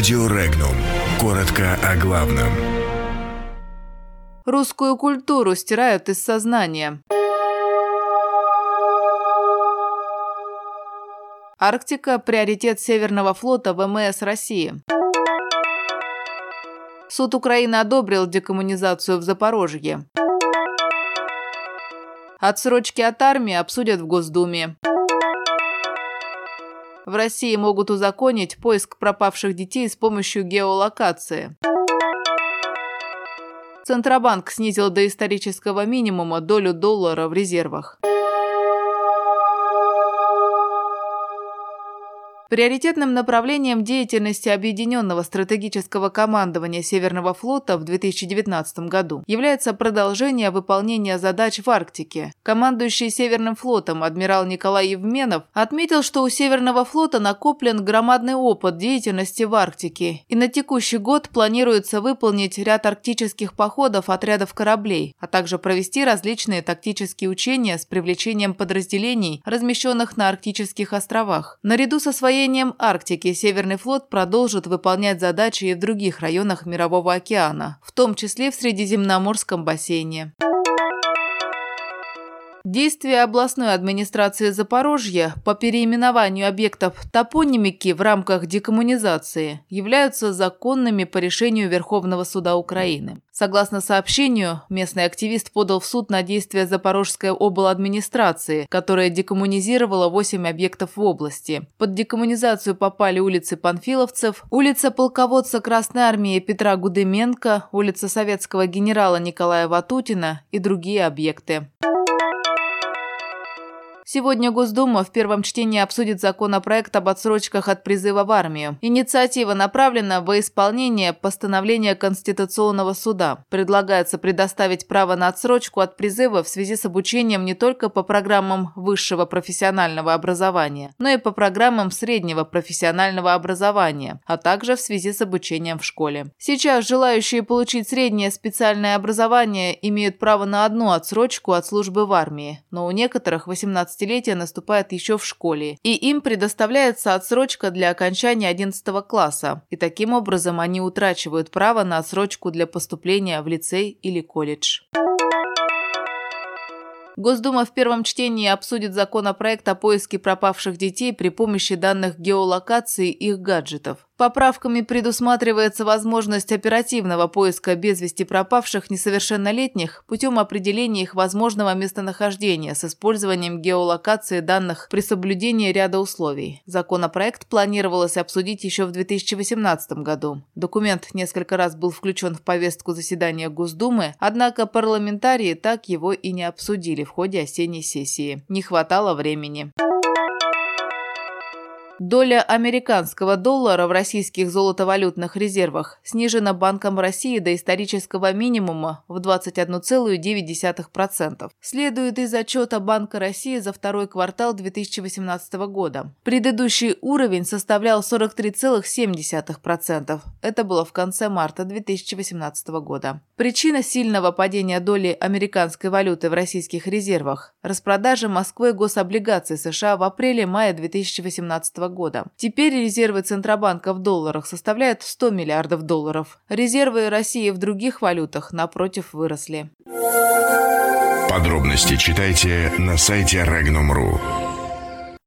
Радио Регнум. Коротко о главном. Русскую культуру стирают из сознания. Арктика – приоритет Северного флота ВМС России. Суд Украины одобрил декоммунизацию в Запорожье. Отсрочки от армии обсудят в Госдуме. В России могут узаконить поиск пропавших детей с помощью геолокации. Центробанк снизил до исторического минимума долю доллара в резервах. Приоритетным направлением деятельности Объединенного стратегического командования Северного флота в 2019 году является продолжение выполнения задач в Арктике. Командующий Северным флотом адмирал Николай Евменов отметил, что у Северного флота накоплен громадный опыт деятельности в Арктике, и на текущий год планируется выполнить ряд арктических походов отрядов кораблей, а также провести различные тактические учения с привлечением подразделений, размещенных на арктических островах. Наряду со своей освоением Арктики Северный флот продолжит выполнять задачи и в других районах Мирового океана, в том числе в Средиземноморском бассейне. Действия областной администрации Запорожья по переименованию объектов топонимики в рамках декоммунизации являются законными по решению Верховного суда Украины. Согласно сообщению, местный активист подал в суд на действия Запорожской обладминистрации, которая декоммунизировала 8 объектов в области. Под декоммунизацию попали улицы Панфиловцев, улица полководца Красной Армии Петра Гудыменко, улица советского генерала Николая Ватутина и другие объекты. Сегодня Госдума в первом чтении обсудит законопроект об отсрочках от призыва в армию. Инициатива направлена во исполнение постановления Конституционного суда. Предлагается предоставить право на отсрочку от призыва в связи с обучением не только по программам высшего профессионального образования, но и по программам среднего профессионального образования, а также в связи с обучением в школе. Сейчас желающие получить среднее специальное образование имеют право на одну отсрочку от службы в армии, но у некоторых 18 15-летие наступает еще в школе, и им предоставляется отсрочка для окончания 11 класса, и таким образом они утрачивают право на отсрочку для поступления в лицей или колледж. Госдума в первом чтении обсудит законопроект о поиске пропавших детей при помощи данных геолокации их гаджетов. Поправками предусматривается возможность оперативного поиска без вести пропавших несовершеннолетних путем определения их возможного местонахождения с использованием геолокации данных при соблюдении ряда условий. Законопроект планировалось обсудить еще в 2018 году. Документ несколько раз был включен в повестку заседания Госдумы, однако парламентарии так его и не обсудили в ходе осенней сессии. Не хватало времени. Доля американского доллара в российских золотовалютных резервах снижена Банком России до исторического минимума в 21,9%. Следует из отчета Банка России за второй квартал 2018 года. Предыдущий уровень составлял 43,7%. Это было в конце марта 2018 года. Причина сильного падения доли американской валюты в российских резервах – распродажа Москвы гособлигаций США в апреле-мае 2018 года года. Теперь резервы Центробанка в долларах составляют 100 миллиардов долларов. Резервы России в других валютах, напротив, выросли. Подробности читайте на сайте Regnum.ru.